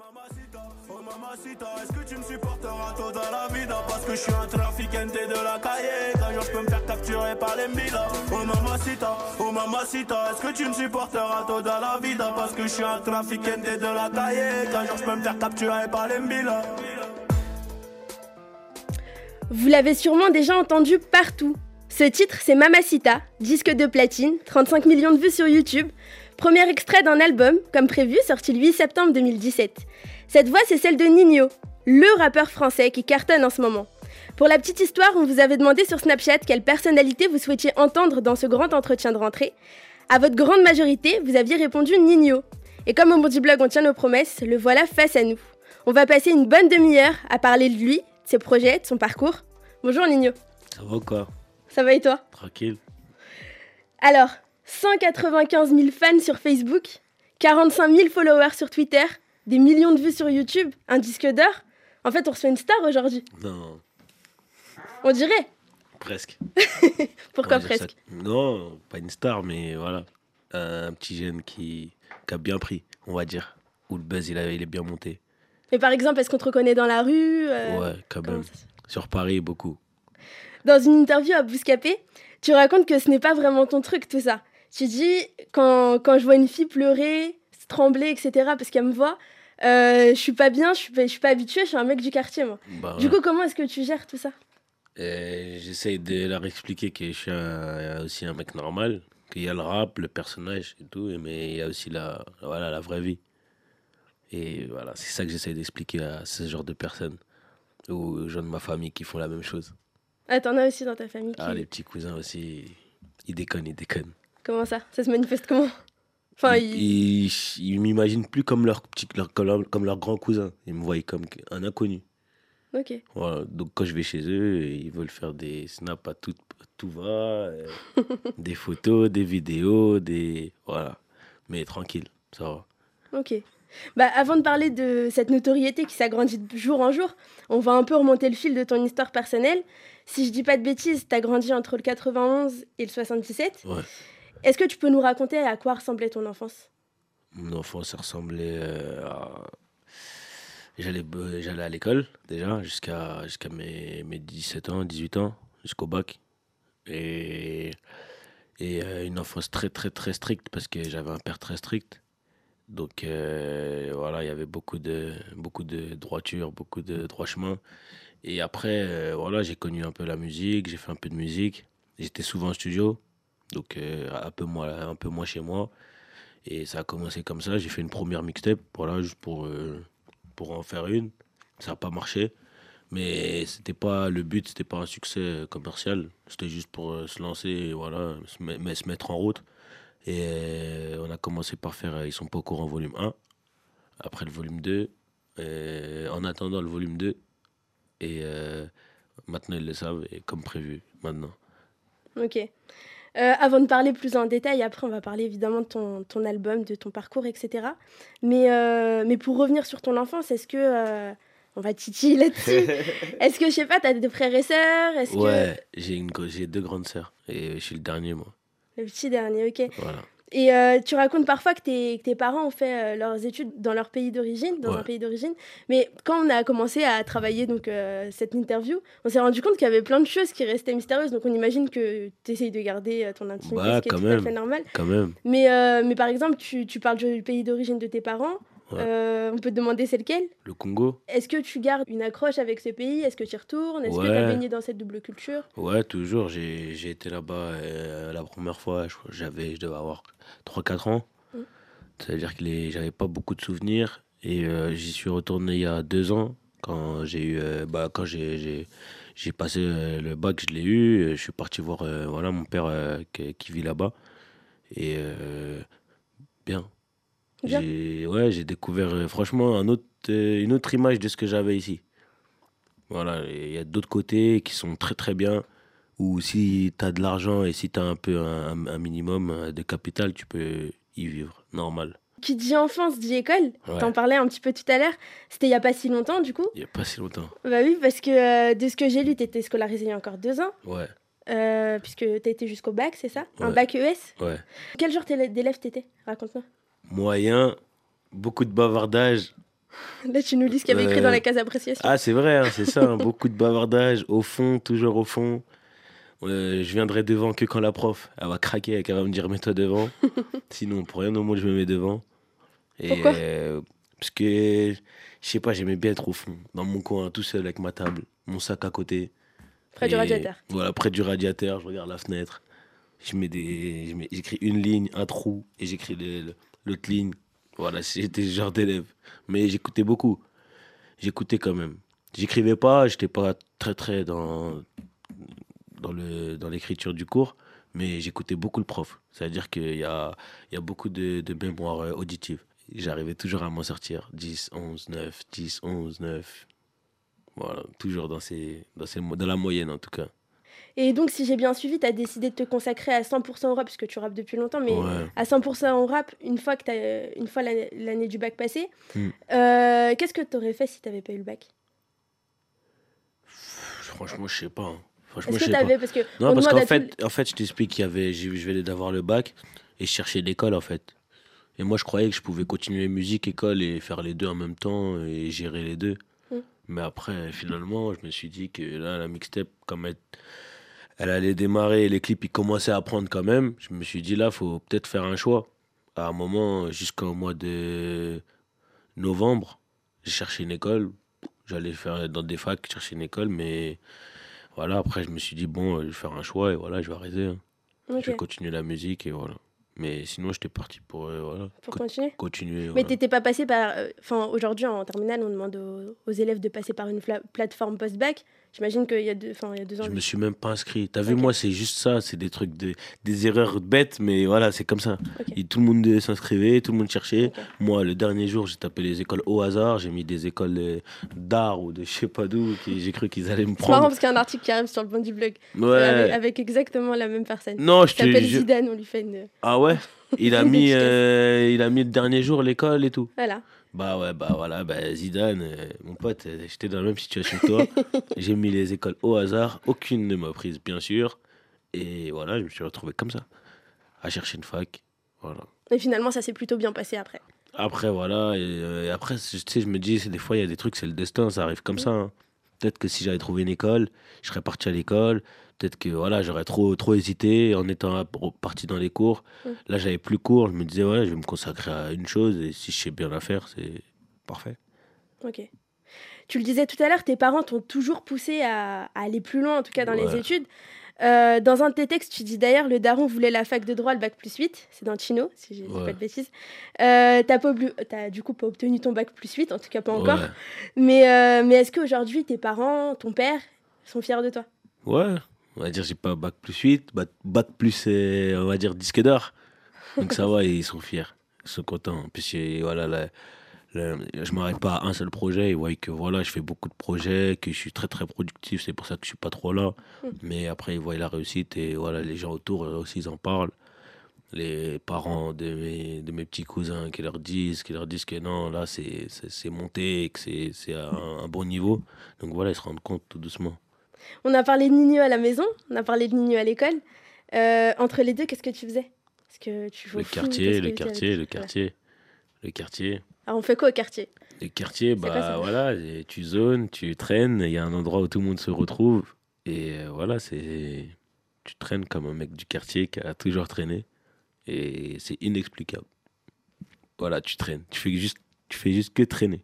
Oh mamacita, est-ce que tu me supporteras toda la vida? Parce que je suis un trafiquante de la calle Qu'un jour je peux me faire capturer par les milas Oh mamacita, oh mamacita Est-ce que tu me supporteras toda la vida? Parce que je suis un trafiquante de la calle Qu'un jour je peux me faire capturer par les milas Vous l'avez sûrement déjà entendu partout. Ce titre, c'est Mamacita, disque de platine, 35 millions de vues sur YouTube. Premier extrait d'un album, comme prévu, sorti le 8 septembre 2017. Cette voix, c'est celle de Nino, le rappeur français qui cartonne en ce moment. Pour la petite histoire, on vous avait demandé sur Snapchat quelle personnalité vous souhaitiez entendre dans ce grand entretien de rentrée. À votre grande majorité, vous aviez répondu Nino. Et comme au Moody Blog on tient nos promesses, le voilà face à nous. On va passer une bonne demi-heure à parler de lui, de ses projets, de son parcours. Bonjour Nino. Ça va quoi? Ça va et toi? Tranquille. Alors, 195 000 fans sur Facebook, 45 000 followers sur Twitter, des millions de vues sur YouTube, un disque d'or. En fait, on reçoit une star aujourd'hui. Non, On dirait. presque. Pourquoi presque ça- Non, pas une star, mais voilà. Un petit jeune qui, qui a bien pris, on va dire. Où le buzz, il, a- il est bien monté. Mais par exemple, est-ce qu'on te reconnaît dans la rue euh, ouais, quand comment même. ça Sur Paris, beaucoup. Dans une interview à Bouscapé, tu racontes que ce n'est pas vraiment ton truc, tout ça. Tu dis, quand, quand je vois une fille pleurer, trembler, etc., parce qu'elle me voit, euh, je suis pas bien, je suis pas, je suis pas habituée, je suis un mec du quartier, moi. Bah, Du ouais. coup, comment est-ce que tu gères tout ça? Et J'essaye de leur expliquer que je suis un- aussi un mec normal, qu'il y a le rap, le personnage et tout, mais il y a aussi la, voilà, la vraie vie. Et voilà, c'est ça que j'essaye d'expliquer à ce genre de personnes, ou aux gens de ma famille qui font la même chose. Ah, t'en as aussi dans ta famille qui... Ah, les petits cousins aussi, ils déconnent, ils déconnent. Comment ça? Ça se manifeste comment? Enfin, il... ils ils m'imaginent plus comme leur, petit, leur, comme, leur, comme leur grand cousin. Ils me voient comme un inconnu. Ok. Voilà. Donc quand je vais chez eux, ils veulent faire des snaps à tout, à tout va, euh, des photos, des vidéos, des... Voilà. Mais tranquille, ça va. Ok. Bah, avant de parler de cette notoriété qui s'agrandit de jour en jour, on va un peu remonter le fil de ton histoire personnelle. Si je dis pas de bêtises, t'as grandi entre le 91 et le 77. Ouais. Est-ce que tu peux nous raconter à quoi ressemblait ton enfance? Mon enfance, ressemblait à... J'allais euh, j'allais à l'école, déjà, jusqu'à jusqu'à mes, mes 17 ans, 18 ans, jusqu'au bac. Et, et euh, une enfance très, très, très stricte, parce que j'avais un père très strict. Donc, euh, voilà, il y avait beaucoup de, beaucoup de droiture, beaucoup de droit chemin. Et après, voilà, j'ai connu un peu la musique, j'ai fait un peu de musique. J'étais souvent en studio, donc euh, un, peu moins, un peu moins chez moi. Et ça a commencé comme ça. J'ai fait une première mixtape, voilà, juste pour, euh, pour en faire une. Ça n'a pas marché. Mais c'était pas le but, c'était pas un succès euh, commercial. C'était juste pour se lancer voilà, se, mais se mettre en route. Et on a commencé par faire Ils sont pas au courant volume 1. Après le volume 2. euh, en attendant le volume 2. Et maintenant ils le savent, et comme prévu, maintenant. Ok. Euh, avant de parler plus en détail, après on va parler évidemment de ton, ton album, de ton parcours, etc. Mais, euh, mais pour revenir sur ton enfance, est-ce que... euh, on va titiller là-dessus. est-ce que, je sais pas, t'as des frères et sœurs? Ouais, j'ai une j'ai deux grandes sœurs. Et je suis le dernier, moi. Le petit dernier, ok. Voilà. Et euh, tu racontes parfois que tes, que tes parents ont fait euh, leurs études dans leur pays d'origine, dans Ouais. un pays d'origine. Mais quand on a commencé à travailler donc euh, cette interview, on s'est rendu compte qu'il y avait plein de choses qui restaient mystérieuses. Donc on imagine que tu essayes de garder ton intimité, Bah, ce qui est tout à fait normal. Quand même. Mais, mais par exemple, tu, tu parles du pays d'origine de tes parents. Ouais. Euh, on peut te demander c'est lequel? Le Congo Est-ce que tu gardes une accroche avec ce pays? Est-ce que tu y retournes? Est-ce que tu as baigné dans cette double culture? Ouais, toujours. J'ai été là-bas euh, la première fois, j'avais, je devais avoir 3-4 ans. Mm. C'est-à-dire que j'avais pas beaucoup de souvenirs. Et euh, j'y suis retourné il y a deux ans, quand j'ai eu, bah, quand j'ai, passé le bac, je l'ai eu. Je suis parti voir euh, voilà, mon père euh, qui, qui vit là-bas. Et euh, bien. J'ai, ouais, j'ai découvert euh, franchement un autre, euh, une autre image de ce que j'avais ici. Voilà, il y a d'autres côtés qui sont très très bien. Où si tu as de l'argent et si tu as un peu un, minimum euh, de capital, tu peux y vivre, normal. Qui dit enfance dit école. Ouais. T'en parlais un petit peu tout à l'heure. C'était il y a pas si longtemps du coup. Il n'y a pas si longtemps. Bah oui, parce que euh, de ce que j'ai lu, tu étais scolarisé il y a encore deux ans, Ouais, euh, puisque tu as été jusqu'au bac, c'est ça? Un bac ES ouais. Quel genre d'élève t'étais? Raconte-moi. Moyen, beaucoup de bavardage, Là, tu nous lis ce qu'il y avait écrit dans la case appréciation. Ah, c'est vrai, hein, c'est ça. Hein, beaucoup de bavardage, au fond, toujours au fond. je viendrai devant que quand la prof, elle va craquer, elle va me dire mets-toi devant. Sinon, pour rien au monde, je me mets devant. Et, Pourquoi euh, Parce que, je sais pas, j'aimais bien être au fond, dans mon coin, tout seul avec ma table, mon sac à côté. Près du radiateur. Voilà, près du radiateur, je regarde la fenêtre. Je mets des, j'écris une ligne, un trou, et j'écris l'autre ligne. Voilà, j'étais ce genre d'élève. Mais j'écoutais beaucoup. J'écoutais quand même. J'écrivais pas, j'étais pas très très dans, dans, le, dans l'écriture du cours, mais j'écoutais beaucoup le prof. C'est-à-dire qu'il y a, y a beaucoup de, de mémoire euh, auditive. J'arrivais toujours à m'en sortir. 10, 11, 9, 10, 11, 9. Voilà, toujours dans, ces, dans, ces, dans la moyenne en tout cas. Et donc, si j'ai bien suivi, tu as décidé de te consacrer à 100% au rap, parce que tu rappes depuis longtemps, mais à 100% au rap, une fois, que as, une fois l'année du bac passée. Hmm. Euh, qu'est-ce que tu aurais fait si tu n'avais pas eu le bac? Franchement, je sais pas. Hein. Franchement, Est-ce que tu avais parce que Non, parce qu'en fait, en fait, je t'explique qu'il y avait, je venais d'avoir le bac et je cherchais l'école en fait. Et moi, je croyais que je pouvais continuer musique, école et faire les deux en même temps et gérer les deux. Hmm. Mais après, finalement, je me suis dit que là, la mixtape, comme elle, elle allait démarrer, les clips ils commençaient à prendre quand même. Je me suis dit là, faut peut-être faire un choix. À un moment, jusqu'au mois de novembre, j'ai cherché une école. J'allais faire dans des facs, chercher une école, mais voilà, après je me suis dit bon, je vais faire un choix et voilà, je vais arrêter. Hein. Je vais continuer la musique et voilà. Mais sinon, j'étais parti pour, euh, voilà, pour continuer? continuer Mais tu n'étais pas passé par. Euh, enfin, aujourd'hui, en terminale, on demande aux, élèves de passer par une plateforme post-bac. J'imagine qu'il y, a deux, y a deux ans. Je me suis même pas inscrit. Tu as vu, moi, c'est juste ça. C'est des trucs, de, des erreurs bêtes, mais voilà, c'est comme ça. Et tout le monde s'inscrivait, tout le monde cherchait. Moi, le dernier jour, j'ai tapé les écoles au hasard. J'ai mis des écoles euh, d'art ou de je sais pas d'où. J'ai cru qu'ils allaient me prendre. C'est marrant parce qu'il y a un article qui arrive sur le banc du blog. Ouais. Avec, exactement la même personne. Non, je te s'appelle Zidane, on lui fait une. Ah ouais? Il a mis, euh, il a mis le dernier jour l'école et tout. Voilà. Bah ouais, bah voilà, bah Zidane, euh, mon pote, euh, j'étais dans la même situation que toi. J'ai mis les écoles au hasard, aucune ne m'a prise, bien sûr. Et voilà, je me suis retrouvé comme ça, à chercher une fac. Voilà. Et finalement, ça s'est plutôt bien passé après. Après, voilà, et, après, tu sais, je me dis, des fois, il y a des trucs, c'est le destin, ça arrive comme ça. Hein. Peut-être que si j'avais trouvé une école, je serais parti à l'école. Peut-être que voilà, j'aurais trop, trop hésité en étant parti dans les cours. Mm. Là, j'avais plus cours. Je me disais, ouais, je vais me consacrer à une chose et si je sais bien la faire, c'est parfait. Ok. Tu le disais tout à l'heure, tes parents t'ont toujours poussé à, aller plus loin, en tout cas dans les études. Euh, dans un de tes textes, tu dis d'ailleurs le daron voulait la fac de droit, le bac plus 8. C'est dans Chino, si je dis pas de bêtises. Euh, t'as, pas as du coup pas obtenu ton bac plus 8, en tout cas pas encore. Mais, euh, mais est-ce qu'aujourd'hui, tes parents, ton père, sont fiers de toi? Ouais, on va dire j'ai pas bac plus 8, bac, plus, on va dire disque d'or. Donc ça va, ils sont fiers, ils sont contents. Puis voilà, je m'arrête pas à un seul projet. Ils voient que voilà, je fais beaucoup de projets, que je suis très très productif. C'est pour ça que je suis pas trop là. Mais après, ils voient la réussite et voilà, les gens autour aussi, ils en parlent. Les parents de mes, de mes petits cousins qui leur disent, qui leur disent que non, là, c'est monté, que c'est à un bon niveau. Donc voilà, ils se rendent compte tout doucement. On a parlé de Nino à la maison, on a parlé de Nino à l'école. Euh, entre les deux, qu'est-ce que tu faisais? Que tu le, quartier, le, quartier, le quartier, le quartier, Alors on fait quoi au quartier? Le quartier, bah voilà, tu zones, tu traînes, il y a un endroit où tout le monde se retrouve. Et euh, voilà, c'est tu traînes comme un mec du quartier qui a toujours traîné. Et c'est inexplicable. Voilà, tu traînes. Tu fais juste, tu fais juste que traîner.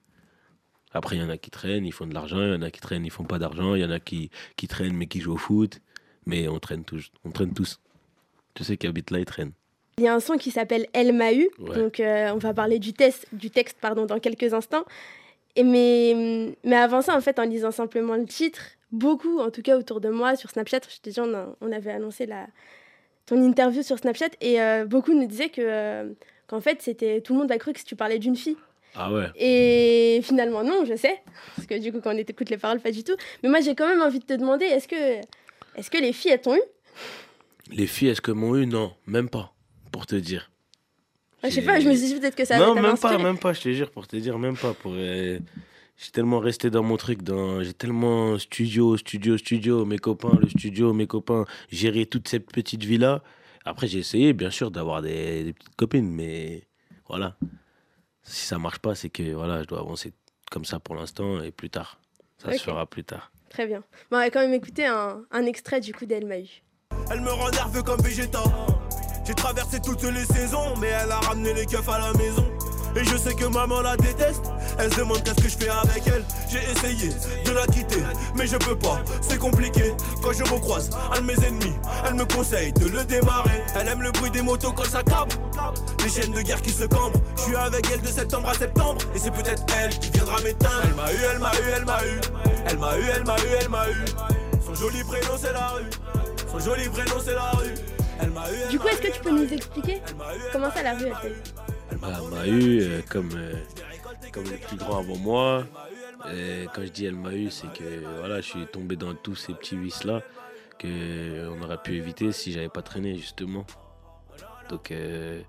Après, il y en a qui traînent, ils font de l'argent, il y en a qui traînent, ils font pas d'argent, il y en a qui, qui traînent mais qui jouent au foot. Mais on traîne tous. On traîne tous. Tu sais qui habite là, ils traînent. Il y a un son qui s'appelle El Mahu. Donc, euh, on va parler du, test, du texte pardon, dans quelques instants. Et mais, mais avant ça, en fait, en lisant simplement le titre, beaucoup, en tout cas autour de moi, sur Snapchat, je te on, on avait annoncé la, ton interview sur Snapchat, et euh, beaucoup nous disaient que, euh, qu'en fait, c'était tout le monde a cru que tu parlais d'une fille. Ah ouais. Et finalement, non, je sais. Parce que du coup, quand on écoute les paroles, pas du tout. Mais moi, j'ai quand même envie de te demander est-ce que, est que les filles, elles t'ont eu? Les filles, est-ce que m'ont eu? Non, même pas, pour te dire. Ah, je sais pas, je me suis dit peut-être que ça Non, même pas, même pas, je te jure, pour te dire, même pas. Pour, euh, J'ai tellement resté dans mon truc, dans... j'ai tellement studio, studio, studio, mes copains, le studio, mes copains, gérer toute cette petite vie-là. Après, j'ai essayé, bien sûr, d'avoir des, des petites copines, mais voilà si ça marche pas, c'est que voilà, je dois avancer comme ça pour l'instant et plus tard. Ça se fera plus tard. Très bien. Bon, on va quand même écouter un, un extrait du coup d'El Mahu. Elle me rend nerveux comme Vegeta. J'ai traversé toutes les saisons, mais elle a ramené les keufs à la maison. Et je sais que maman la déteste. Elle se demande qu'est-ce que je fais avec elle. J'ai essayé de la quitter, mais je peux pas. C'est compliqué. Quand je recroise un de mes ennemis, elle me conseille de le démarrer. Elle aime le bruit des motos quand ça cabre. Les chaînes de guerre qui se cambrent. Je suis avec elle de septembre à septembre. Et c'est peut-être elle qui viendra m'éteindre. Elle m'a eu, elle m'a eu, elle m'a eu. Elle m'a eu, elle m'a eu, elle m'a eu. Son joli prénom c'est la rue. Son joli prénom c'est la rue. Elle m'a eu. elle Du coup, est-ce que tu peux nous expliquer Elle m'a eu, elle comment ça la rue elle elle m'a eu euh, comme, euh, comme le plus avant moi. Et quand je dis elle m'a eu, c'est que voilà, je suis tombé dans tous ces petits vices-là que on aurait pu éviter si j'avais pas traîné, justement. Donc, euh,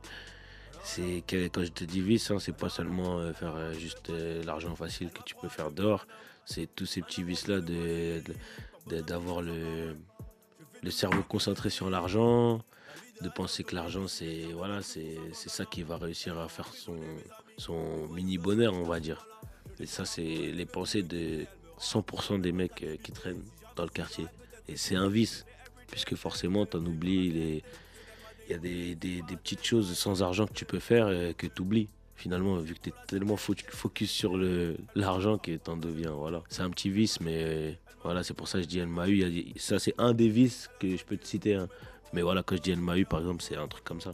c'est quand je te dis vice, hein, c'est pas seulement euh, faire euh, juste euh, l'argent facile que tu peux faire dehors. C'est tous ces petits vices-là de, de- d'avoir le, le cerveau concentré sur l'argent, de penser que l'argent c'est voilà c'est ça qui va réussir à faire son son mini bonheur on va dire. Et ça c'est les pensées de 100% des mecs euh, qui traînent dans le quartier. Et c'est un vice puisque forcément t'en oublies il y a des, des, petites choses sans argent que tu peux faire euh, que tu oublies finalement vu que tu es tellement fo- focus sur l'argent que t'en deviens voilà. C'est un petit vice mais euh, voilà c'est pour ça que je dis elle m'a eu ça c'est un des vices que je peux te citer hein. Mais voilà, quand je dis elle m'a eu, par exemple, c'est un truc comme ça.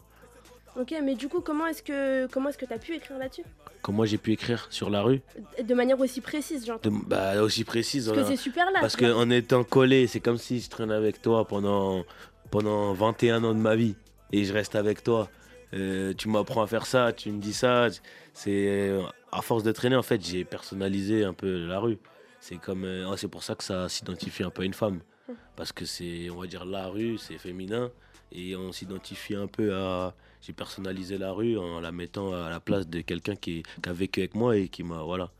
Ok, mais du coup, comment est-ce que comment est-ce que t'as pu écrire là-dessus? Comment j'ai pu écrire? Sur la rue? De manière aussi précise, j'entends. De- bah, Aussi précise. Parce que c'est super là. Parce qu'en étant collé, c'est comme si je traînais avec toi pendant, pendant 21 ans de ma vie et je reste avec toi. Euh, tu m'apprends à faire ça, tu me dis ça. C'est euh, à force de traîner, en fait, j'ai personnalisé un peu la rue. C'est comme, euh, c'est pour ça que ça s'identifie un peu à une femme, parce que c'est, on va dire, la rue, c'est féminin et on s'identifie un peu à. J'ai personnalisé la rue en la mettant à la place de quelqu'un qui, a vécu avec moi et qui m'a, voilà,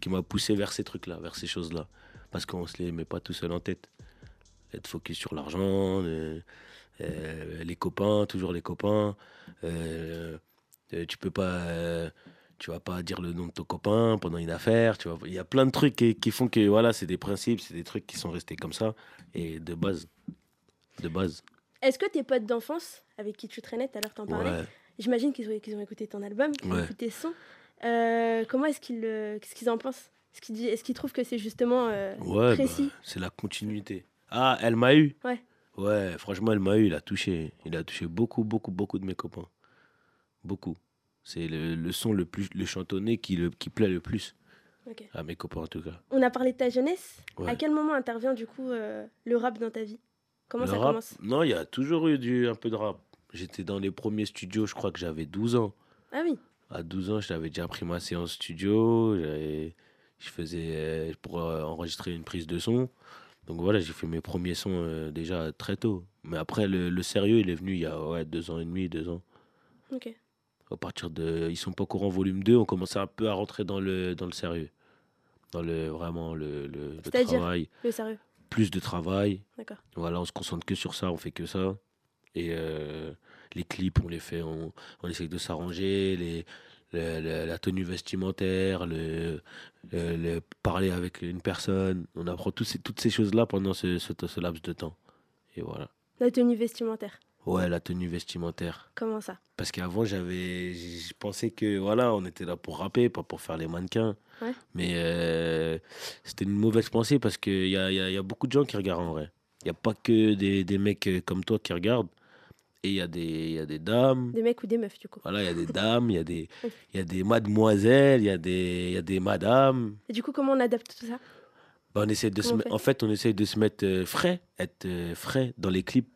qui m'a poussé vers ces trucs-là, vers ces choses-là parce qu'on se les met pas tout seul en tête. Être focus sur l'argent, euh, euh, les copains, toujours les copains. euh, euh, tu peux pas, tu vas pas dire le nom de ton copain pendant une affaire. Tu vois, il y a plein de trucs qui, qui font que voilà, c'est des principes, c'est des trucs qui sont restés comme ça et de base, de base. Est-ce que tes potes d'enfance avec qui tu traînais, tout à l'heure t'en parlais, Ouais. j'imagine qu'ils ont, qu'ils ont écouté ton album, qu'ils ont Ouais. écouté son. Euh, comment est-ce qu'ils euh, qu'est-ce qu'ils en pensent? Est-ce qu'ils est-ce qu'ils trouvent que c'est justement euh, Ouais, précis? bah, c'est la continuité. Ah, elle m'a eu Ouais. Ouais, franchement, elle m'a eu, il a touché. Il a touché beaucoup, beaucoup, beaucoup de mes copains. Beaucoup. C'est le, le son le plus le chantonné qui, le, qui plaît le plus à mes copains en tout cas. On a parlé de ta jeunesse. Ouais. À quel moment intervient du coup euh, le rap dans ta vie? Comment Le ça rap, commence? Non, il y a toujours eu du, un peu de rap. J'étais dans les premiers studios, je crois que j'avais 12 ans. Ah oui. À 12 ans, j'avais déjà pris ma séance studio. Je faisais euh, pour euh, enregistrer une prise de son. Donc voilà, j'ai fait mes premiers sons euh, déjà très tôt. Mais après, le, le sérieux, il est venu il y a ouais, deux ans et demi, deux ans. Ok. À partir de Ils sont pas courants volume 2, on commençait un peu à rentrer dans le, dans le sérieux. Dans le vraiment le, le, travail. Le sérieux? Plus de travail. D'accord. Voilà, on se concentre que sur ça, on fait que ça. Et euh, les clips, on les fait, on, on essaye de s'arranger, les, le- le- la tenue vestimentaire, le, le- le parler avec une personne. On apprend tous ces, toutes ces choses-là pendant ce, ce, ce laps de temps. Et voilà. La tenue vestimentaire. Ouais, la tenue vestimentaire. Comment ça? Parce qu'avant, j'avais, je pensais que voilà, on était là pour rapper, pas pour faire les mannequins. Ouais. Mais euh, c'était une mauvaise pensée parce qu'il y a, y, a, il y a beaucoup de gens qui regardent en vrai. Il n'y a pas que des, des mecs euh, comme toi qui regardent. Et il y, a des- il y a des dames. Des mecs ou des meufs du coup Voilà, il y a des dames, il y a des, y a des mademoiselles, il y a des, y a des madames. Et du coup, comment on adapte tout ça? Bah, on essaie de se fait? en fait, on essaie de se mettre euh, frais, être euh, frais dans les clips.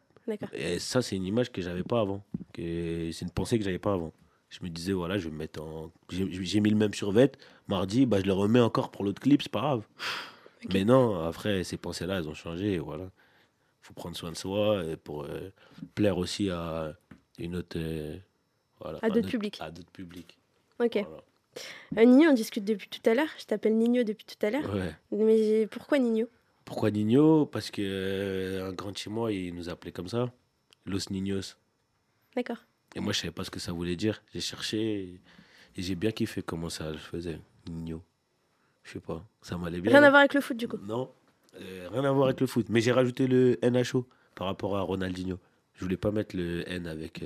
Et ça, c'est une image que j'avais pas avant. Que c'est une pensée que j'avais pas avant. Je me disais, voilà, je vais me mettre en. J'ai mis le même survêt. Mardi, bah, je le remets encore pour l'autre clip, c'est pas grave. Mais non, après, ces pensées-là, elles ont changé. Voilà. faut prendre soin de soi et pour euh, plaire aussi à une autre. euh, voilà, À d'autres publics. À d'autres publics. Ok. Voilà. Euh, Nino, on discute depuis tout à l'heure. Je t'appelle Nino depuis tout à l'heure. Ouais. Mais pourquoi Nino? Pourquoi Nino? Parce que euh, un grand chez moi, il nous appelait comme ça. Los Niños. D'accord. Et moi, je savais pas ce que ça voulait dire. J'ai cherché et, j'ai bien kiffé comment ça se faisait. Nino. Je sais pas. Ça m'allait bien. Rien à voir avec le foot, du coup. Non, euh, rien à voir avec le foot. Mais j'ai rajouté le NHO par rapport à Ronaldinho. Je voulais pas mettre le N avec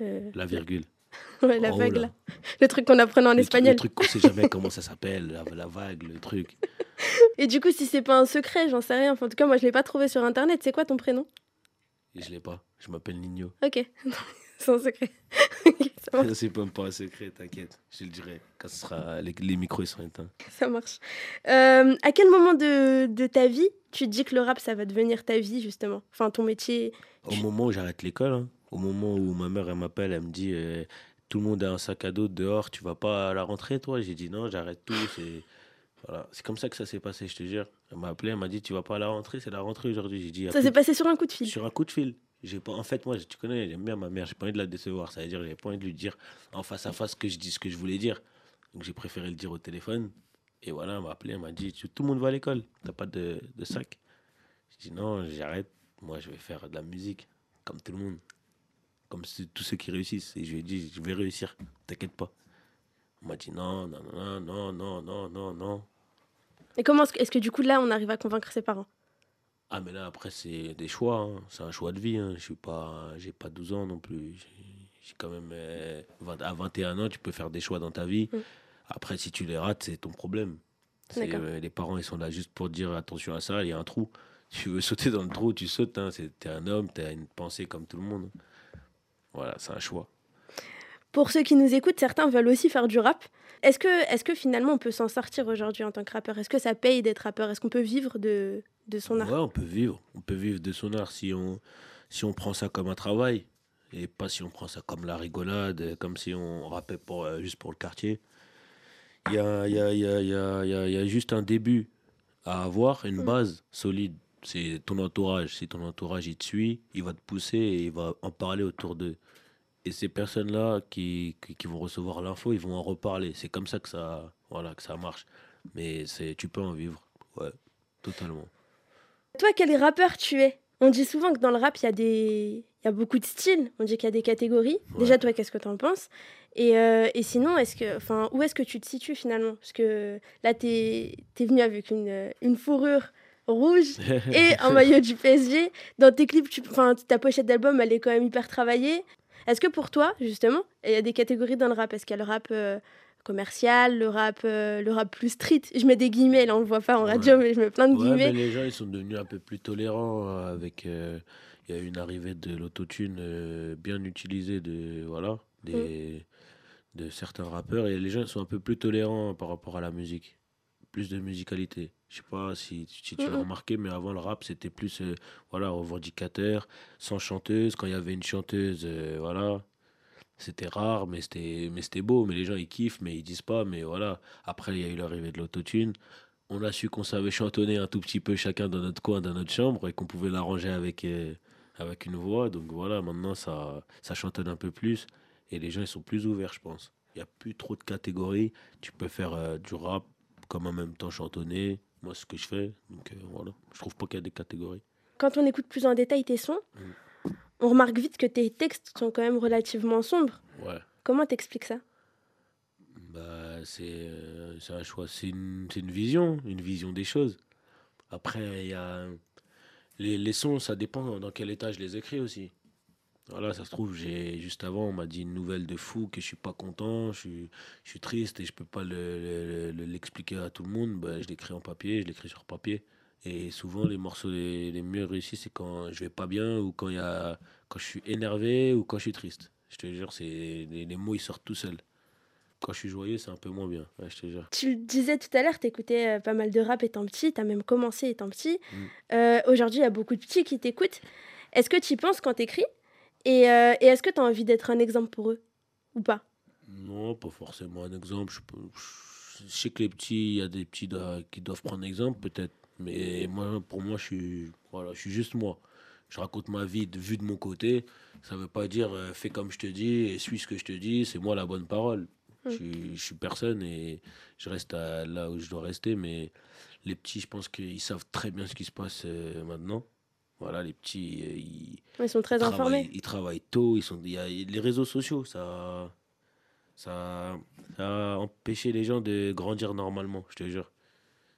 Euh, la virgule. ouais, la Oh vague, là. Le truc qu'on apprenait en Le truc- espagnol. Le truc qu'on sait jamais comment ça s'appelle, la, la vague, le truc. Et du coup, si c'est pas un secret, j'en sais rien. Enfin, en tout cas, moi, je l'ai pas trouvé sur Internet. C'est quoi ton prénom? Et je l'ai pas. Je m'appelle Nino. Ok. c'est un secret. C'est même pas un secret, t'inquiète. Je le dirai quand ce sera, les, les micros seront éteints. Ça marche. Euh, à quel moment de, de ta vie tu te dis que le rap, ça va devenir ta vie, justement? Enfin, ton métier? Au moment où j'arrête l'école, hein, au moment où ma mère elle m'appelle, elle me dit euh, tout le monde a un sac à dos dehors, tu vas pas à la rentrée toi? J'ai dit non, j'arrête tout. C'est voilà, c'est comme ça que ça s'est passé, je te jure. Elle m'a appelé, elle m'a dit tu vas pas à la rentrée, c'est la rentrée aujourd'hui. J'ai dit Ça plus s'est passé sur un coup de fil. sur un coup de fil. J'ai pas, en fait, moi, tu connais, j'aime bien ma mère, j'ai pas envie de la décevoir. Ça veut dire, j'ai pas envie de lui dire en face à face que je dis ce que je voulais dire. Donc j'ai préféré le dire au téléphone. Et voilà, elle m'a appelé, elle m'a dit tout le monde va à l'école, t'as pas de, de sac? J'ai dit non, j'arrête. Moi, je vais faire de la musique, comme tout le monde. Comme tous ceux qui réussissent. Et je lui ai dit, je vais réussir, t'inquiète pas. On m'a dit non, non, non, non, non, non, non, non. Et comment est-ce que, du coup, là, on arrive à convaincre ses parents? Ah, mais là, après, c'est des choix. hein. C'est un choix de vie. Hein. Je suis pas, j'ai pas 12 ans non plus. J'ai- quand même. euh, 20 à 21 ans, tu peux faire des choix dans ta vie. Mm. Après, si tu les rates, c'est ton problème. Euh, les parents, ils sont là juste pour dire attention à ça, il y a un trou. Tu veux sauter dans le trou, tu sautes. Hein. C'est, t'es un homme, t'as une pensée comme tout le monde. Voilà, c'est un choix. Pour ceux qui nous écoutent, certains veulent aussi faire du rap. Est-ce que, est-ce que finalement, on peut s'en sortir aujourd'hui en tant que rappeur? Est-ce que ça paye d'être rappeur? Est-ce qu'on peut vivre de, de son art? Ouais, on peut vivre. On peut vivre de son art si on, si on prend ça comme un travail et pas si on prend ça comme la rigolade, comme si on rappait pour, euh, juste pour le quartier. Il y a, y, a, y, a, y a juste un début à avoir, une Mm. base solide. C'est ton entourage. Si ton entourage il te suit, il va te pousser et il va en parler autour d'eux. Et ces personnes-là qui, qui, qui vont recevoir l'info, ils vont en reparler. C'est comme ça que ça, voilà, que ça marche. Mais c'est, tu peux en vivre. Ouais, totalement. Toi, quel rappeur tu es? On dit souvent que dans le rap, il y, a des... il y a beaucoup de styles. On dit qu'il y a des catégories. Ouais. Déjà, toi, qu'est-ce que tu en penses? Et, euh, et sinon, est-ce que, enfin, où est-ce que tu te situes finalement? Parce que là, tu es, venu avec une, une fourrure rouge et un maillot du PSG. Dans tes clips, tu, ta pochette d'album, elle est quand même hyper travaillée. Est-ce que pour toi, justement, il y a des catégories dans le rap Est-ce qu'il y a le rap euh, commercial, le rap, euh, le rap plus street? Je mets des guillemets, là, on le voit pas en Ouais. radio, mais je mets plein de Ouais, mais guillemets. les gens, ils sont devenus un peu plus tolérants euh, avec. euh, Il y a eu une arrivée de l'autotune euh, bien utilisée de, voilà, des, de certains rappeurs et les gens sont un peu plus tolérants par rapport à la musique. Plus de musicalité. Je sais pas si, si tu l'as remarqué, mais avant le rap c'était plus euh, voilà, revendicateur, sans chanteuse. Quand il y avait une chanteuse, euh, voilà, c'était rare, mais c'était mais c'était beau. Mais les gens ils kiffent, mais ils disent pas. Mais voilà, après il y a eu l'arrivée de l'autotune on a su qu'on savait chantonner un tout petit peu chacun dans notre coin, dans notre chambre, et qu'on pouvait l'arranger avec, euh, avec une voix. Donc voilà, maintenant ça, ça chantonne un peu plus, et les gens ils sont plus ouverts, je pense. Il n'y a plus trop de catégories. Tu peux faire du rap, comme en même temps chantonner. Moi, c'est ce que je fais. Donc euh, voilà, je trouve pas qu'il y a des catégories. quand on écoute plus en détail tes sons, Mm. on remarque vite que tes textes sont quand même relativement sombres. Ouais. Comment t'expliques ça? Bah, c'est euh, un choix, c'est une, une vision, une vision des choses. Après, il y a les, les sons, ça dépend dans quel état je les écris aussi. Voilà, ça se trouve, j'ai juste avant, on m'a dit une nouvelle de fou que je suis pas content, je suis, je suis triste et je peux pas le- le- le- l'expliquer à tout le monde. Bah, je l'écris en papier, je l'écris sur papier. Et souvent, les morceaux les, les mieux réussis, c'est quand je vais pas bien ou quand, y a, quand je suis énervé ou quand je suis triste. Je te jure, c'est les, les mots ils sortent tout seuls. Quand je suis joyeux, c'est un peu moins bien. Ouais, je te jure. Tu le disais tout à l'heure, t'écoutais euh, pas mal de rap étant petit, t'as même commencé étant petit. Mm. Euh, Aujourd'hui, il y a beaucoup de petits qui t'écoutent. Est-ce que tu y penses quand t'écris? Et, euh, et est-ce que t'as envie d'être un exemple pour eux Ou pas? Non, pas forcément un exemple. Je, sais que les petits, il y a des petits da- qui doivent prendre exemple, peut-être. Mais moi, pour moi, je suis, voilà, je suis juste moi. Je raconte ma vie de vue de mon côté. Ça veut pas dire euh, fais comme je te dis et suis ce que je te dis. C'est moi la bonne parole. Mm. Je, suis- je suis personne et je reste à- là où je dois rester. Mais les petits, je pense qu'ils savent très bien ce qui se passe euh, maintenant. Voilà, les petits, euh, ils, Ils sont très travaillent, informés. ils travaillent tôt. Ils sont, il y a les réseaux sociaux, ça, Ça, ça a empêché les gens de grandir normalement, je te jure.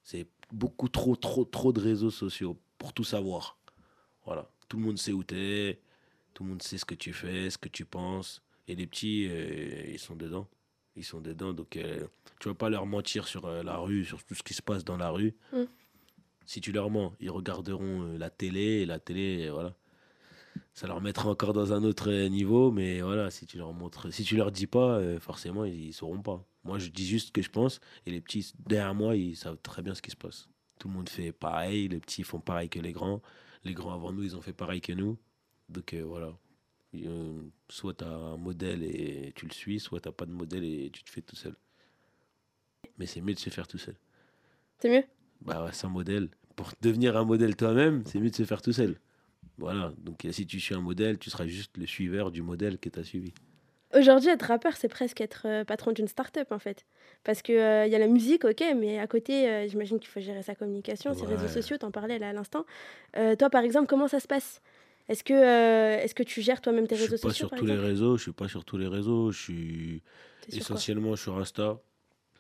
C'est beaucoup trop, trop, trop de réseaux sociaux pour tout savoir. Voilà. Tout le monde sait où tu es, tout le monde sait ce que tu fais, ce que tu penses. Et les petits, euh, ils sont dedans. Ils sont dedans, donc euh, tu vas pas leur mentir sur euh, la rue, sur tout ce qui se passe dans la rue. Mm. Si tu leur mens, ils regarderont euh, la télé, et la télé, voilà. Ça leur mettra encore dans un autre euh, niveau, mais voilà, si tu leur montres, si tu leur dis pas, euh, forcément, ils, ils sauront pas. Moi, je dis juste ce que je pense, et les petits derrière moi, ils savent très bien ce qui se passe. Tout le monde fait pareil, les petits font pareil que les grands. Les grands avant nous, ils ont fait pareil que nous. Donc euh, voilà. Euh, soit tu as un modèle et tu le suis, soit tu pas de modèle et tu te fais tout seul. Mais c'est mieux de se faire tout seul. C'est mieux? Bah ouais, sans modèle. Pour devenir un modèle toi-même, c'est mieux de se faire tout seul. Voilà. Donc euh, si tu suis un modèle, tu seras juste le suiveur du modèle que tu as suivi. Aujourd'hui, être rappeur, c'est presque être euh, patron d'une start-up en fait. Parce qu'il il y a la musique, ok, mais à côté, euh, j'imagine qu'il faut gérer sa communication, ses réseaux sociaux, t'en parlais là à l'instant. Euh, toi, par exemple, comment ça se passe? Est-ce que, euh, est-ce que tu gères toi-même tes Je réseaux suis pas sociaux sur tous les réseaux, je suis pas sur tous les réseaux, je suis essentiellement sur Insta.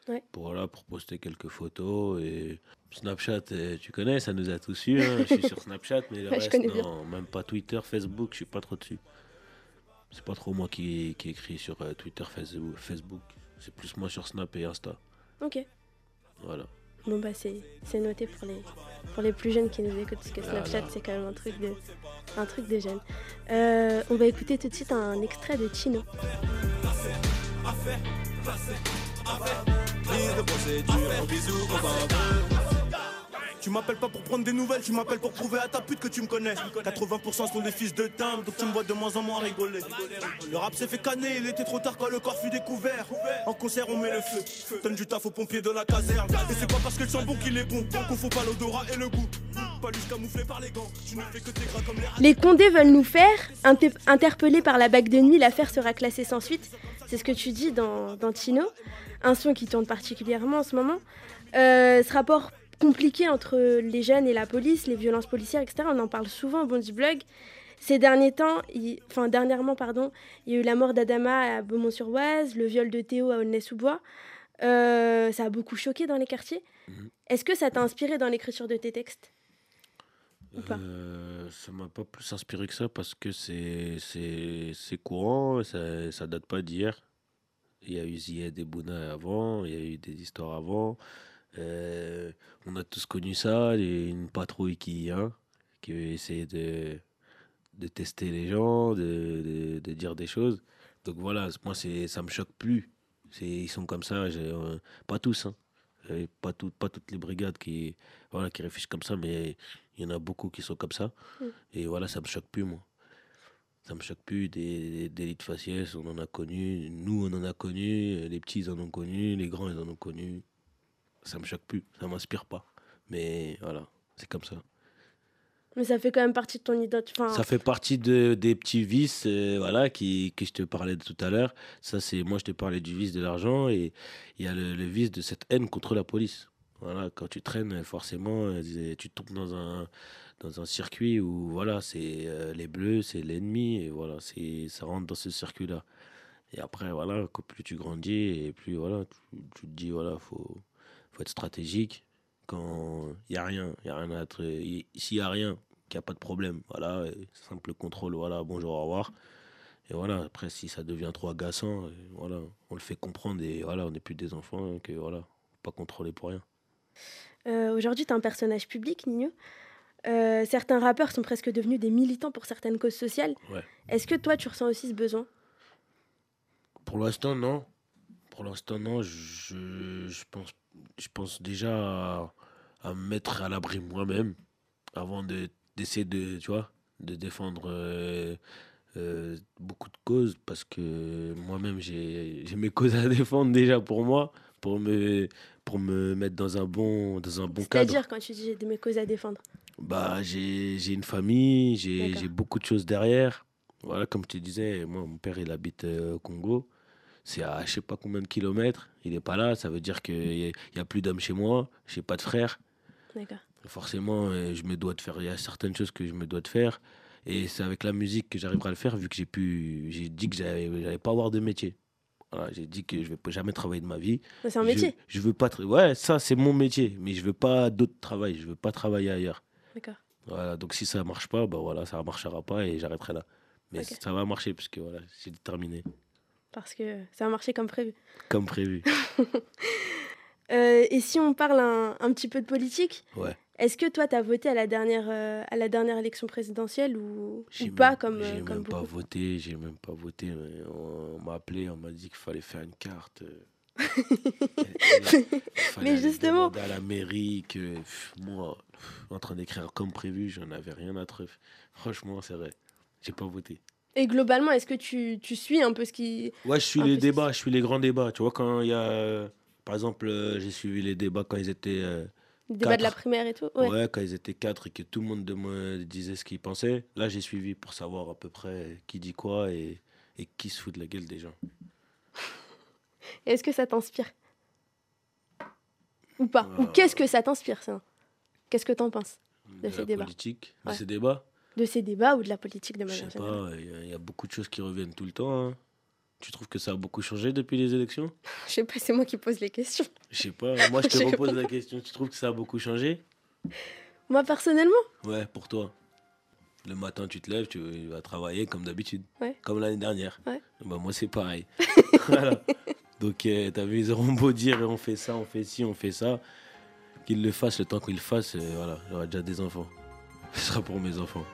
Ouais. Pour, voilà, pour poster quelques photos et Snapchat, euh, tu connais, ça nous a tous eu. hein. Je suis sur Snapchat, mais le Ouais, je reste, bien. non, même pas Twitter, Facebook, je suis pas trop dessus. C'est pas trop moi qui, qui écris sur euh, Twitter, Facebook. C'est plus moi sur Snap et Insta. Ok. Voilà. Bon, bah, c'est c'est noté pour les, pour les plus jeunes qui nous écoutent, parce que Voilà. Snapchat, c'est quand même un truc de, un truc de jeunes. Euh, on va écouter tout de suite un extrait de Chino. De procédure, bisous bambou. Tu m'appelles pas pour prendre des nouvelles, tu m'appelles pour prouver à ta pute que tu me connais. 80% sont des fils de dingue, donc tu me vois de moins en moins rigoler. Le rap s'est fait canner, il était trop tard quand le corps fut découvert. En concert, on met le feu. Donne du taf aux pompiers de la caserne. Et c'est pas parce que le sent bon qu'il est bon, qu'on faut pas l'odorat et le goût. Les gants, tu ne fais que tes gras comme les Les Condés veulent nous faire. Inter- interpellés par la bague de nuit, l'affaire sera classée sans suite. C'est ce que tu dis dans, dans Tino. Un son qui tourne particulièrement en ce moment. Euh, ce rapport compliqué entre les jeunes et la police, les violences policières, etc. On en parle souvent au Bondi Blog. Ces derniers temps, il- enfin dernièrement, pardon, il y a eu la mort d'Adama à Beaumont-sur-Oise, le viol de Théo à Aulnay-sous-Bois. Euh, ça a beaucoup choqué dans les quartiers. Mhm. Est-ce que ça t'a inspiré dans l'écriture de tes textes Ou pas? Euh, ça m'a pas plus inspiré que ça parce que c'est c'est c'est courant, ça, ça date pas d'hier. Il y a eu Zied et Bouna avant, il y a eu des histoires avant. Euh, on a tous connu ça, une patrouille qui, hein, qui essayait de, de tester les gens, de, de, de dire des choses. Donc voilà, moi ça me choque plus. C'est ils sont comme ça, euh, pas tous, hein. Euh, pas tout, pas toutes les brigades qui voilà qui réfléchissent comme ça, mais il y en a beaucoup qui sont comme ça. Mm. Et voilà, ça me choque plus, moi. Ça me choque plus. Des, des délits de faciès, on en a connu. Nous, on en a connu. Les petits, ils en ont connu. Les grands, ils en ont connu. Ça me choque plus. Ça m'inspire pas. Mais voilà, c'est comme ça. Mais ça fait quand même partie de ton identité. Enfin, Ça fait partie de, des petits vices euh, voilà, qui, que je te parlais de tout à l'heure. Ça, c'est moi, je te parlais du vice de l'argent et il y a le, le vice de cette haine contre la police. Voilà, quand tu traînes, forcément, euh, tu tombes dans un, dans un circuit où voilà, c'est euh, les bleus, c'est l'ennemi et voilà, c'est ça rentre dans ce circuit-là. Et après, voilà, plus tu grandis et plus voilà, tu, tu te dis voilà, faut, faut être stratégique. Quand il y a rien, il a rien à être. S'il y a rien, qu'il n'y a pas de problème. Voilà, simple contrôle, voilà, bonjour, au revoir. Et voilà, après, si ça devient trop agaçant, voilà, on le fait comprendre et voilà, on n'est plus des enfants, hein, que voilà, pas contrôler pour rien. euh, Aujourd'hui, tu es un personnage public, Nino. Euh, certains rappeurs sont presque devenus des militants pour certaines causes sociales. Ouais. Est-ce que toi, tu ressens aussi ce besoin? Pour l'instant, non. Pour l'instant, non. Je, je, pense, je pense déjà à, à me mettre à l'abri moi-même avant de- d'essayer de, tu vois, de défendre euh, euh, beaucoup de causes parce que moi-même, j'ai mes causes à défendre déjà pour moi, pour me, pour me mettre dans un bon, dans un bon cadre. C'est-à-dire quand tu dis j'ai mes causes à défendre? Bah, j'ai une famille, j'ai beaucoup de choses derrière. Voilà, comme te disais, moi, mon père, il habite euh, au Congo. C'est à je sais pas combien de kilomètres. Il n'est pas là. Ça veut dire qu'il n'y a, a plus d'hommes chez moi. Je n'ai pas de frère. Forcément, euh, je me dois de faire. Il y a certaines choses que je me dois de faire. Et c'est avec la musique que j'arriverai à le faire, vu que j'ai pu. J'ai dit que j'allais pas avoir de métier. Voilà, j'ai dit que je vais pas jamais travailler de ma vie. C'est un métier. Je, veux pas. Ouais, ça c'est mon métier, mais je veux pas d'autres travail. Je veux pas travailler ailleurs. D'accord. Voilà, donc si ça marche pas, bah voilà, ça marchera pas et j'arrêterai là. Mais ça va marcher parce que voilà, c'est déterminé, Parce que ça a marché comme prévu. comme prévu. Euh, et si on parle un, un petit peu de politique, Ouais. est-ce que toi, tu as voté à la dernière, euh, à la dernière élection présidentielle ou, ou pas même- comme, euh, J'ai comme même pas voté, j'ai même pas voté. mais On, on m'a appelé, on m'a dit qu'il fallait faire une carte. euh. Mais justement- à la mairie que pff, moi, pff, en train d'écrire comme prévu, j'en avais rien à trouver. Franchement, c'est vrai. J'ai pas voté. Et globalement, est-ce que tu, tu suis un peu ce qui... Ouais, je suis les débats, je suis les grands débats. Tu vois, quand il y a. euh, Par exemple, euh, j'ai suivi les débats quand ils étaient. euh, le débat de la primaire et tout ouais. Ouais. quand ils étaient quatre et que tout le monde de disait ce qu'il pensait. Là, j'ai suivi pour savoir à peu près qui dit quoi et, et qui se fout de la gueule des gens. Est-ce que ça t'inspire? Ou pas? Ou Euh. qu'est-ce que ça t'inspire, ça? Qu'est-ce que t'en penses De ces la débats? politique, de Ouais. ces débats? De ces débats ou de la politique de Je manière sais générale pas, il y a- il y, a beaucoup de choses qui reviennent tout le temps. hein. Tu trouves que ça a beaucoup changé depuis les élections? Je sais pas, c'est moi qui pose les questions. Je sais pas, moi je te Je repose la question. Tu trouves que ça a beaucoup changé? Moi, personnellement, Ouais, pour toi. Le matin, tu te lèves, tu vas travailler comme d'habitude. Ouais. Comme l'année dernière. Ouais. Bah, moi, c'est pareil. voilà. Donc, euh, t'as vu, ils auront beau dire on fait ça, on fait ci, on fait ça. Qu'ils le fassent, le temps qu'ils le fassent, euh, voilà, j'aurai déjà des enfants. Ce sera pour mes enfants.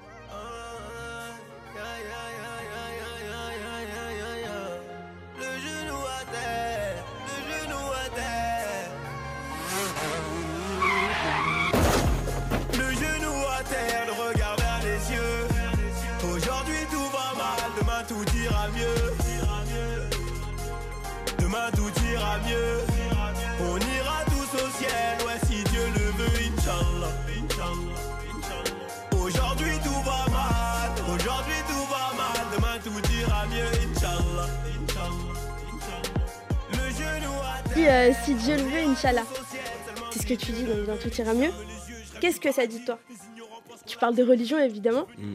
Tu dis, donc dans tout ira mieux. Qu'est-ce que ça dit de toi? Tu parles de religion, évidemment. Mm.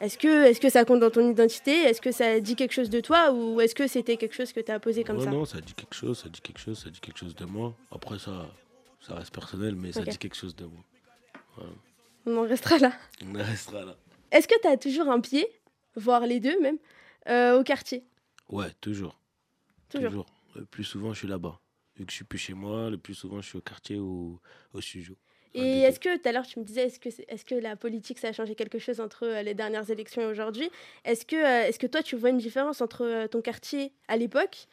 Est-ce que, est que ça compte dans ton identité? Est-ce que ça dit quelque chose de toi Ou est-ce que c'était quelque chose que tu as posé comme Ouais, ça? Non, ça dit quelque chose, ça dit quelque chose, ça dit quelque chose de moi. Après, ça, ça reste personnel, mais ça dit quelque chose de moi. On en restera là. On en restera là. Est-ce que tu as toujours un pied, voire les deux même, euh, au quartier? Ouais, toujours. Toujours. Le plus souvent, je suis là-bas. Vu que je suis plus chez moi, le plus souvent, je suis au quartier ou au studio. Et est-ce que tout à l'heure tu me disais est-ce que est-ce que la politique ça a changé quelque chose entre euh, les dernières élections et aujourd'hui? Est-ce que euh, est-ce que toi tu vois une différence entre euh, ton quartier à l'époque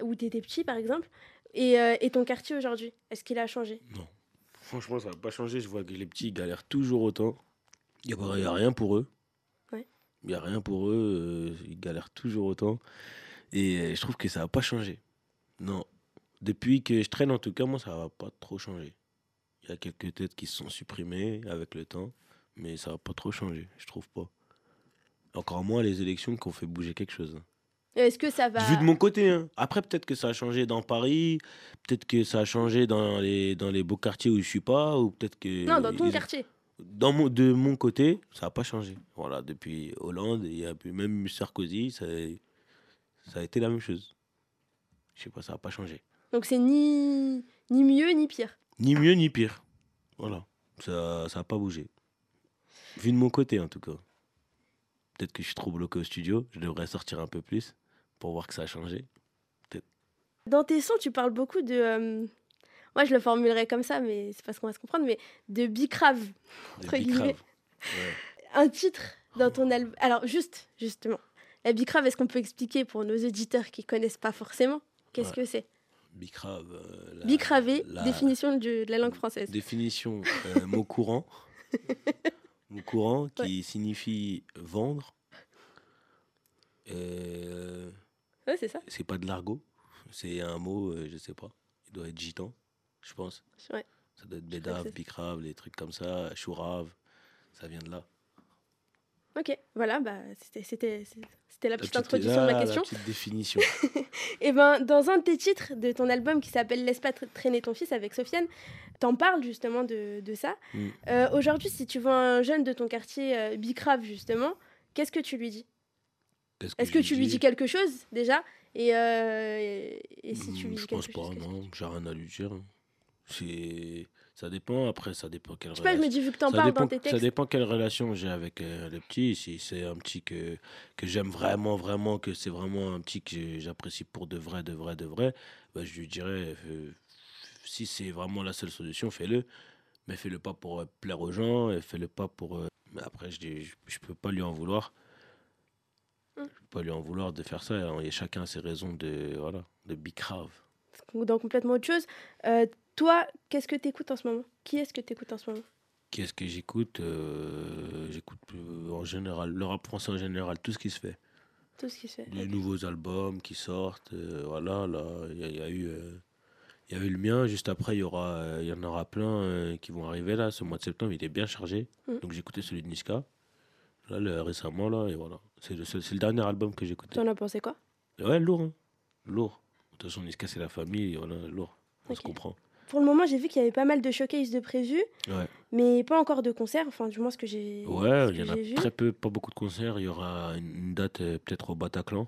où tu étais petit par exemple et, euh, et ton quartier aujourd'hui? Est-ce qu'il a changé? Non. Franchement, ça va pas changer. Je vois que les petits ils galèrent toujours autant. Il n'y a, rien pour eux. Ouais. Il n'y a rien pour eux. ils galèrent toujours autant. Et je trouve que ça va pas changer. Non. Depuis que je traîne, en tout cas, moi, ça va pas trop changer. Il y a quelques têtes qui se sont supprimées avec le temps. Mais ça va pas trop changer. Je trouve pas. Encore moins les élections qui ont fait bouger quelque chose. Est-ce que ça va Vu de mon côté. hein. Après, peut-être que ça a changé dans Paris, peut-être que ça a changé dans les, dans les beaux quartiers où je suis pas, ou peut-être que. Non, dans ton ils- quartier. Dans mon, de mon côté, ça n'a pas changé. Voilà, depuis Hollande, il y a même Sarkozy, ça, ça a été la même chose. Je sais pas, ça n'a pas changé. Donc c'est ni ni mieux ni pire. Ni mieux ni pire. Voilà, ça n'a pas bougé. Vu de mon côté, en tout cas. Peut-être que je suis trop bloqué au studio, je devrais sortir un peu plus pour voir que ça a changé. Dans tes sons, tu parles beaucoup de euh, moi je le formulerai comme ça mais c'est parce qu'on va se comprendre mais de bicrave, Des Entre bicraves. guillemets. Ouais. un titre dans ton album. Alors juste justement, la bicrave, est-ce qu'on peut expliquer pour nos auditeurs qui connaissent pas forcément Qu'est-ce Ouais. que c'est? Bicrave. euh, la- Bicravé, la- définition du- de la langue française. Définition euh, mot courant. mot courant qui signifie vendre. Euh, Ouais, c'est ça. c'est pas de l'argot. C'est un mot, euh, je sais pas. Il doit être gitan, je pense. Ouais. Ça doit être bédave, bicrave, les trucs comme ça, chourave. Ça vient de là. Ok, voilà, bah, c'était- c'était c'était la La petite introduction de la question. petite définition. Et ben, dans un de tes titres de ton album qui s'appelle Laisse pas tra- traîner ton fils avec Sofiane, t'en parles justement de, de ça. Mm. Euh, Aujourd'hui, si tu vois un jeune de ton quartier euh, bicrave justement, qu'est-ce que tu lui dis? Est-ce que tu lui dis quelque chose déjà? Et, euh, et, si tu lui Hmm, dis Je quelque pense chose, pas, non. J'ai rien à lui dire. C'est... Ça dépend, après, ça dépend quelle Je sais pas, je me relation. dis, vu que t'en Ça parles dépend, dans tes ça dépend quelle relation j'ai avec euh, le petit. Si c'est un petit que, que j'aime vraiment, vraiment, que c'est vraiment un petit que j'apprécie pour de vrai, de vrai, de vrai, bah, je lui dirais, euh, si c'est vraiment la seule solution, fais-le. Mais fais-le pas pour euh, plaire aux gens, et fais-le pas pour... euh, Mais après, je, dis, je, je peux pas lui en vouloir. Mm. Je peux pas lui en vouloir de faire ça. hein. Il y a chacun ses raisons de, voilà, de bicrave. Ou dans complètement autre chose. Toi, qu'est-ce que t'écoutes en ce moment? Qui est-ce que t'écoutes en ce moment? Qu'est-ce que j'écoute Euh, J'écoute euh, en général, le rap français en général, tout ce qui se fait. Tout ce qui se fait. Les nouveaux albums qui sortent, euh, voilà, là, il y, a- il y a eu... il y a eu le mien, juste après, il y, aura, il y en aura plein qui vont arriver là. Ce mois de septembre, il est bien chargé. Mhm. Donc écouté celui de Niska, là, le- récemment, là, et voilà. C'est le, dernier album que écouté. Tu en as pensé quoi? Ouais, lourd, hein. Lourd. De toute façon, Niska, c'est la famille, voilà, lourd. On se comprend. Pour le moment, j'ai vu qu'il y avait pas mal de showcases de prévus, Ouais. mais pas encore de concerts. Enfin, du moins, ce que j'ai Ouais, il y en a vu. très peu, pas beaucoup de concerts. Il y aura une, date euh, peut-être au Bataclan.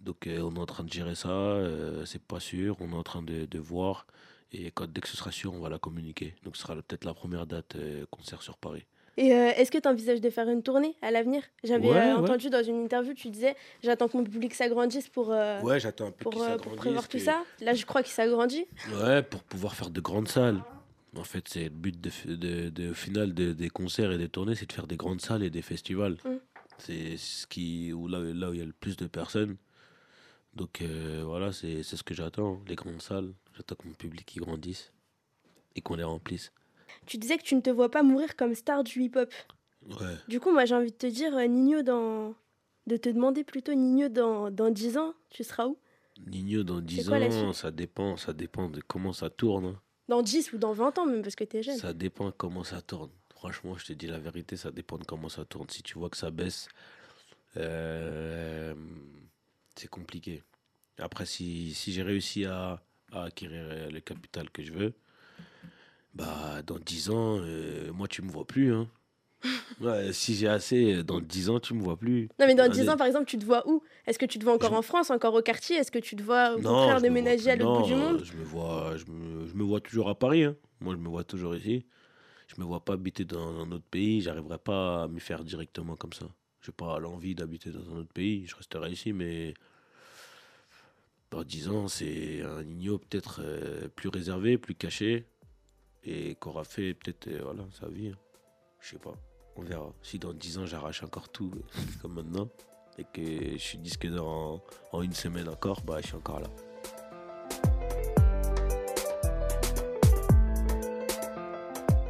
Donc euh, on est en train de gérer ça, euh, c'est pas sûr, on est en train de, de voir. Et quand, dès que ce sera sûr, on va la communiquer. Donc ce sera peut-être la première date concert sur Paris. Et euh, est-ce que tu envisages de faire une tournée à l'avenir? J'avais Ouais, euh, ouais. entendu dans une interview, tu disais j'attends que mon public s'agrandisse pour, euh, Ouais, j'attends un peu pour, euh, pour prévoir tout ça. Là, je crois qu'il s'agrandit. Ouais, pour pouvoir faire de grandes salles. En fait, c'est le but de, f- de, de- au final de- des concerts et des tournées, c'est de faire des grandes salles et des festivals. Mm. C'est ce qui où là, là où il y a le plus de personnes. Donc euh, voilà, c'est c'est ce que j'attends, les grandes salles. J'attends que mon public y grandisse et qu'on les remplisse. Tu disais que tu ne te vois pas mourir comme star du hip-hop. Ouais. Du coup, moi, j'ai envie de te dire, euh, Nino, dans... de te demander plutôt, Nino, dans, dans 10 ans, tu seras où? Nino dans 10 quoi la ans, ça dépend, ça dépend de comment ça tourne. hein. Dans 10 ou dans 20 ans, même, parce que t'es jeune. Ça dépend comment ça tourne. Franchement, je te dis la vérité, ça dépend de comment ça tourne. Si tu vois que ça baisse, euh, c'est compliqué. Après, si, si j'ai réussi à, à acquérir euh, le capital que je veux, bah, dans 10 ans, euh, moi, tu me vois plus. Hein. Ouais, si j'ai assez, euh, dans 10 ans, tu me vois plus. Non, mais dans Allez. 10 ans, par exemple, tu te vois où? Est-ce que tu te vois encore Je- en France, encore au quartier? Est-ce que tu te vois, au contraire, déménager à l'autre bout du monde? je me vois, je me, je me vois toujours à Paris. hein. Moi, je me vois toujours ici. Je me vois pas habiter dans un autre pays. J'arriverai pas à m'y faire directement comme ça. J'ai pas l'envie d'habiter dans un autre pays. Je resterai ici, mais dans 10 ans, c'est un Nino peut-être euh, plus réservé, plus caché, et qu'aura fait peut-être euh, voilà sa vie. hein. Je sais pas. On verra. Si dans 10 ans, j'arrache encore tout euh, comme maintenant, et que je suis disque d'or en, en une semaine encore, bah, je suis encore là.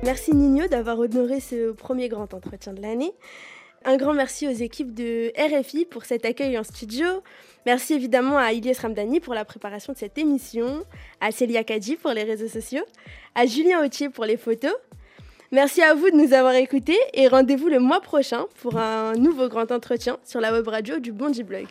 Merci Nino d'avoir honoré ce premier grand entretien de l'année. Un grand merci aux équipes de RFI pour cet accueil en studio. Merci évidemment à Ilyes Ramdani pour la préparation de cette émission, à Célia Kadi pour les réseaux sociaux, à Julien Autier pour les photos. Merci à vous de nous avoir écoutés et rendez-vous le mois prochain pour un nouveau grand entretien sur la web radio du Bondi Blog.